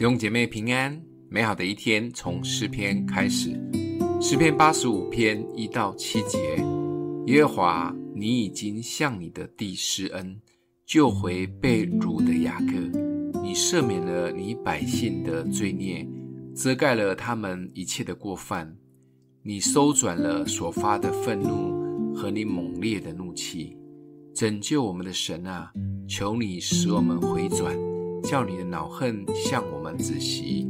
弟兄姐妹平安，美好的一天从诗篇开始。诗篇八十五篇一到七节：耶和华，你已经向你的地施恩，救回被掳的雅各。你赦免了你百姓的罪孽，遮盖了他们一切的过犯。你收转了所发的愤怒和你猛烈的怒气，拯救我们的神啊，求你使我们回转。叫你的恼恨向我们止息，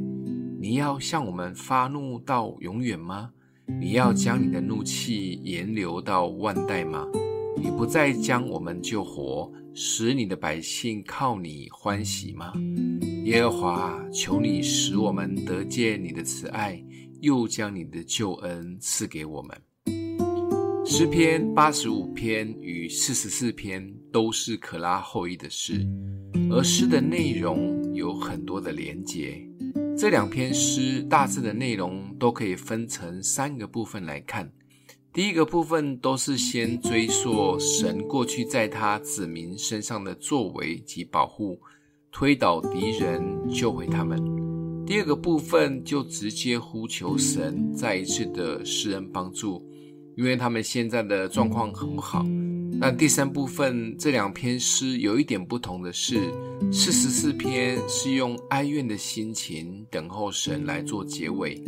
你要向我们发怒到永远吗？你要将你的怒气延留到万代吗？你不再将我们救活，使你的百姓靠你欢喜吗？耶和华，求你使我们得见你的慈爱，又将你的救恩赐给我们。诗篇八十五篇与四十四篇都是可拉后裔的诗。而诗的内容有很多的连结，这两篇诗大致的内容都可以分成三个部分来看。第一个部分都是先追溯神过去在他子民身上的作为及保护，推倒敌人，救回他们。第二个部分就直接呼求神再一次的施恩帮助，因为他们现在的状况很不好。那第三部分这两篇诗有一点不同的是，四十四篇是用哀怨的心情等候神来做结尾，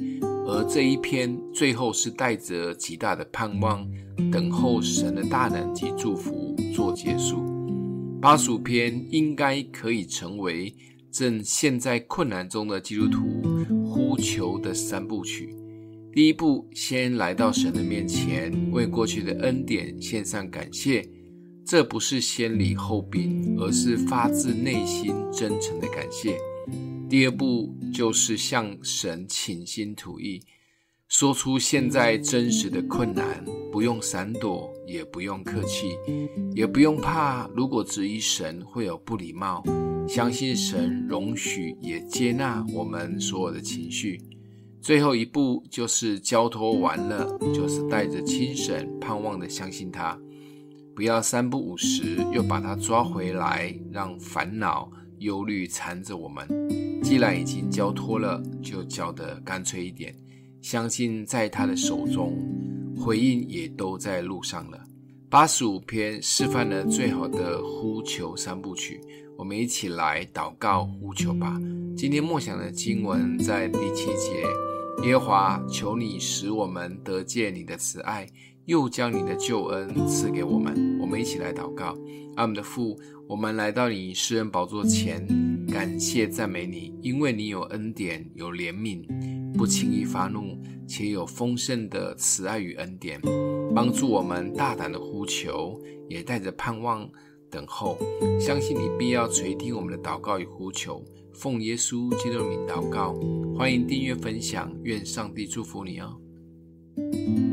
而这一篇最后是带着极大的盼望，等候神的大能及祝福做结束。八十五篇应该可以成为正陷在困难中的基督徒呼求的三部曲。第一步，先来到神的面前，为过去的恩典献上感谢。这不是先礼后兵，而是发自内心真诚的感谢。第二步，就是向神倾心吐意，说出现在真实的困难，不用闪躲，也不用客气，也不用怕。如果质疑神会有不礼貌，相信神容许也接纳我们所有的情绪。最后一步就是交托完了，就是带着轻省盼望的相信他，不要三不五时又把他抓回来，让烦恼忧虑缠着我们。既然已经交托了，就交得干脆一点，相信在他的手中，回应也都在路上了。八十五篇示范了最好的呼求三部曲，我们一起来祷告呼求吧。今天默想的经文在第七节。耶和华，求你使我们得见你的慈爱，又将你的救恩赐给我们。我们一起来祷告。阿们的父，我们来到你施恩宝座前，感谢赞美你，因为你有恩典，有怜悯，不轻易发怒，且有丰盛的慈爱与恩典，帮助我们大胆的呼求，也带着盼望等候，相信你必要垂听我们的祷告与呼求。奉耶稣基督的名祷告，欢迎订阅分享，愿上帝祝福你哦。